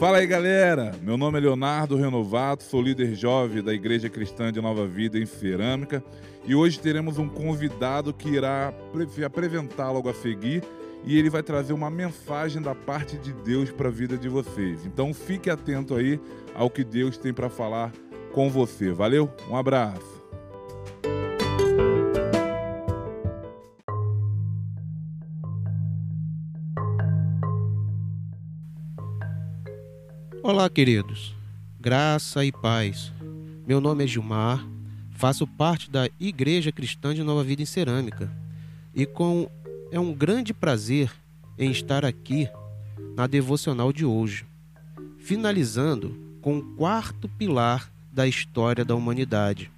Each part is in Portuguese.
Fala aí, galera! Meu nome é Leonardo Renovato, sou líder jovem da Igreja Cristã de Nova Vida em Cerâmica e hoje teremos um convidado que irá apresentar logo a seguir e ele vai trazer uma mensagem da parte de Deus para a vida de vocês. Então fique atento aí ao que Deus tem para falar com você. Valeu? Um abraço! Olá, queridos. Graça e paz. Meu nome é Gilmar, faço parte da Igreja Cristã de Nova Vida em Cerâmica e com é um grande prazer em estar aqui na devocional de hoje, finalizando com o quarto pilar da história da humanidade,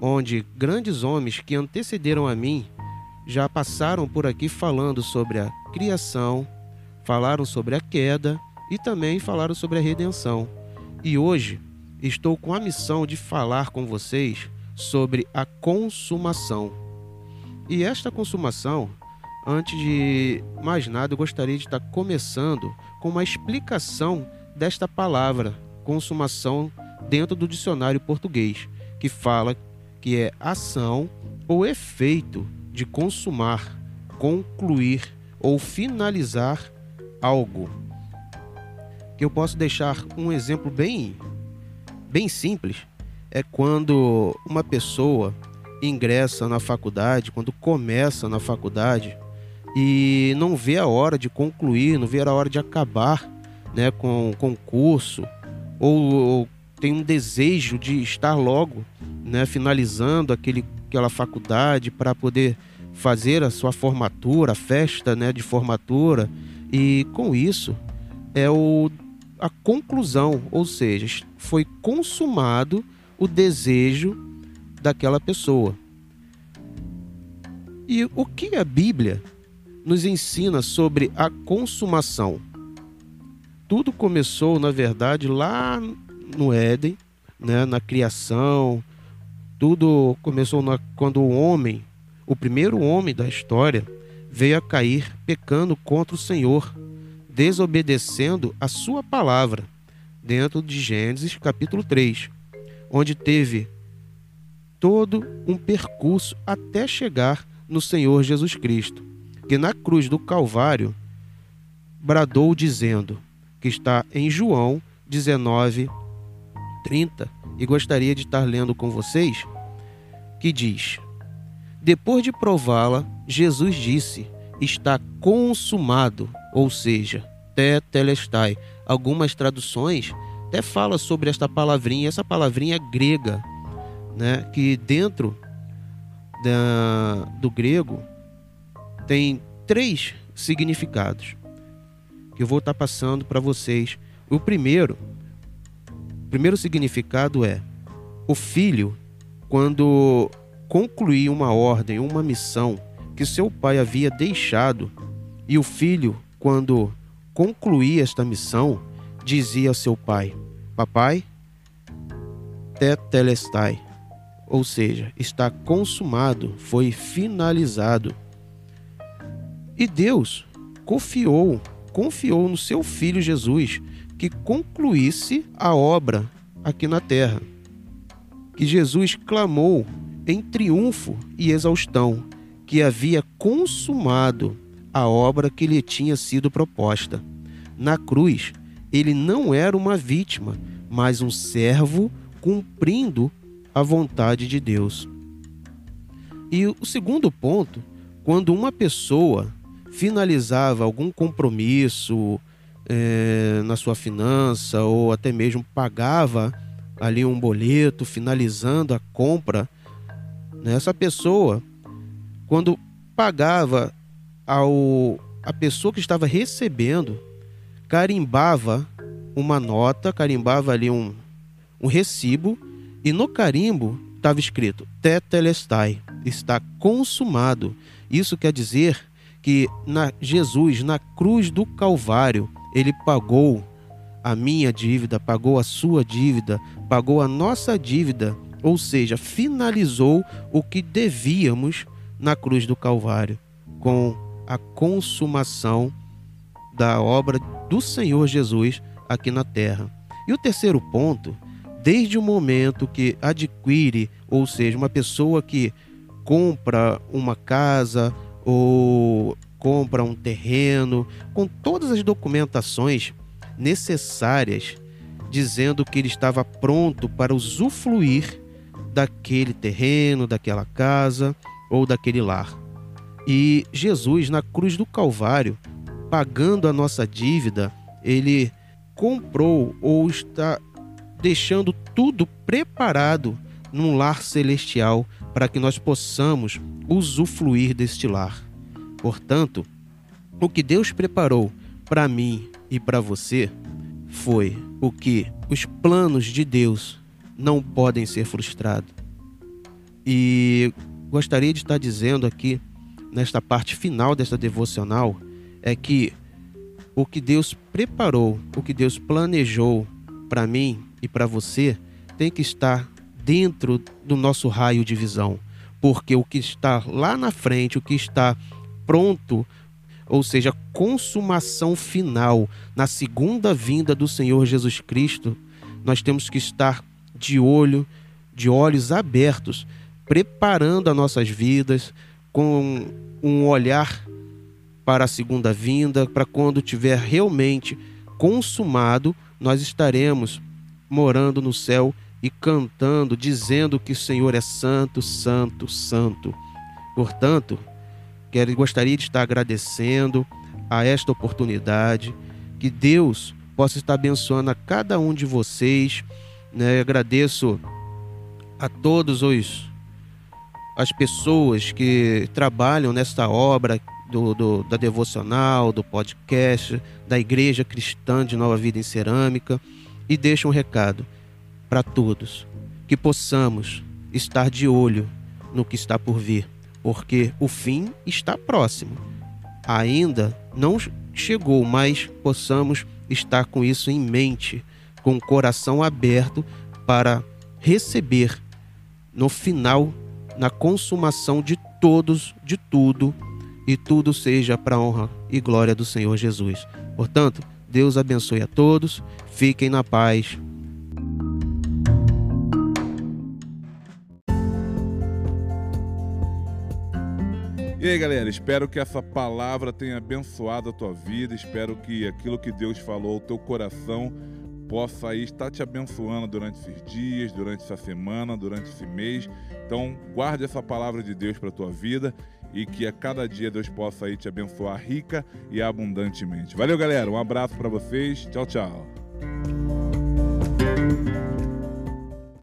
onde grandes homens que antecederam a mim já passaram por aqui falando sobre a criação, falaram sobre a queda e também falaram sobre a redenção. E hoje estou com a missão de falar com vocês sobre a consumação. E esta consumação, antes de mais nada, eu gostaria de estar começando com uma explicação desta palavra, consumação, dentro do dicionário português, que fala que é ação ou efeito de consumar, concluir ou finalizar algo eu posso deixar um exemplo bem, bem simples, é quando uma pessoa ingressa na faculdade, quando começa na faculdade e não vê a hora de concluir, não vê a hora de acabar né, com, o curso, ou, ou tem um desejo de estar logo né, finalizando aquele, aquela faculdade para poder fazer a sua formatura, a festa né, de formatura, e com isso é o a conclusão, ou seja, foi consumado o desejo daquela pessoa. E o que a Bíblia nos ensina sobre a consumação? Tudo começou, na verdade, lá no Éden, né, na criação. Tudo começou na, quando o homem, o primeiro homem da história, veio a cair pecando contra o Senhor desobedecendo a sua palavra, dentro de Gênesis capítulo 3, onde teve todo um percurso até chegar no Senhor Jesus Cristo, que na cruz do Calvário bradou dizendo, que está em João 19, 30, e gostaria de estar lendo com vocês, que diz: Depois de prová-la, Jesus disse: Está consumado ou seja, tetelestai. Algumas traduções até fala sobre esta palavrinha, essa palavrinha grega, né, que dentro da, do grego tem três significados que eu vou estar passando para vocês. O primeiro, o primeiro significado é o filho quando concluir uma ordem, uma missão que seu pai havia deixado e o filho quando concluía esta missão, dizia ao seu pai: Papai, tetelestai, ou seja, está consumado, foi finalizado. E Deus confiou, confiou no seu filho Jesus que concluísse a obra aqui na terra. Que Jesus clamou em triunfo e exaustão que havia consumado a obra que lhe tinha sido proposta. Na cruz, ele não era uma vítima, mas um servo cumprindo a vontade de Deus. E o segundo ponto, quando uma pessoa finalizava algum compromisso é, na sua finança ou até mesmo pagava ali um boleto, finalizando a compra, né, essa pessoa, quando pagava ao a pessoa que estava recebendo carimbava uma nota, carimbava ali um, um recibo e no carimbo estava escrito Tetelestai, está consumado. Isso quer dizer que na Jesus, na cruz do Calvário, ele pagou a minha dívida, pagou a sua dívida, pagou a nossa dívida, ou seja, finalizou o que devíamos na cruz do Calvário com a consumação da obra do Senhor Jesus aqui na terra. E o terceiro ponto, desde o momento que adquire, ou seja, uma pessoa que compra uma casa ou compra um terreno, com todas as documentações necessárias, dizendo que ele estava pronto para usufruir daquele terreno, daquela casa ou daquele lar. E Jesus, na cruz do Calvário, pagando a nossa dívida, ele comprou ou está deixando tudo preparado num lar celestial para que nós possamos usufruir deste lar. Portanto, o que Deus preparou para mim e para você foi o que os planos de Deus não podem ser frustrados. E gostaria de estar dizendo aqui, nesta parte final desta devocional, é que o que Deus preparou, o que Deus planejou para mim e para você, tem que estar dentro do nosso raio de visão. Porque o que está lá na frente, o que está pronto, ou seja, consumação final na segunda vinda do Senhor Jesus Cristo, nós temos que estar de olho, de olhos abertos, preparando as nossas vidas com um olhar para a segunda vinda, para quando tiver realmente consumado, nós estaremos morando no céu e cantando, dizendo que o Senhor é santo, santo, santo. Portanto, quero gostaria de estar agradecendo a esta oportunidade, que Deus possa estar abençoando a cada um de vocês. Né? Agradeço a todos os as pessoas que trabalham nesta obra do, do, da devocional, do podcast, da Igreja Cristã de Nova Vida em Cerâmica e deixo um recado para todos que possamos estar de olho no que está por vir, porque o fim está próximo. Ainda não chegou, mas possamos estar com isso em mente, com o coração aberto para receber no final, na consumação de todos, de tudo, e tudo seja para honra e glória do Senhor Jesus. Portanto, Deus abençoe a todos, fiquem na paz. E aí, galera, espero que essa palavra tenha abençoado a tua vida. Espero que aquilo que Deus falou ao teu coração possa aí estar te abençoando durante esses dias, durante essa semana, durante esse mês. Então, guarde essa palavra de Deus para a tua vida e que a cada dia Deus possa aí te abençoar rica e abundantemente. Valeu, galera. Um abraço para vocês. Tchau, tchau.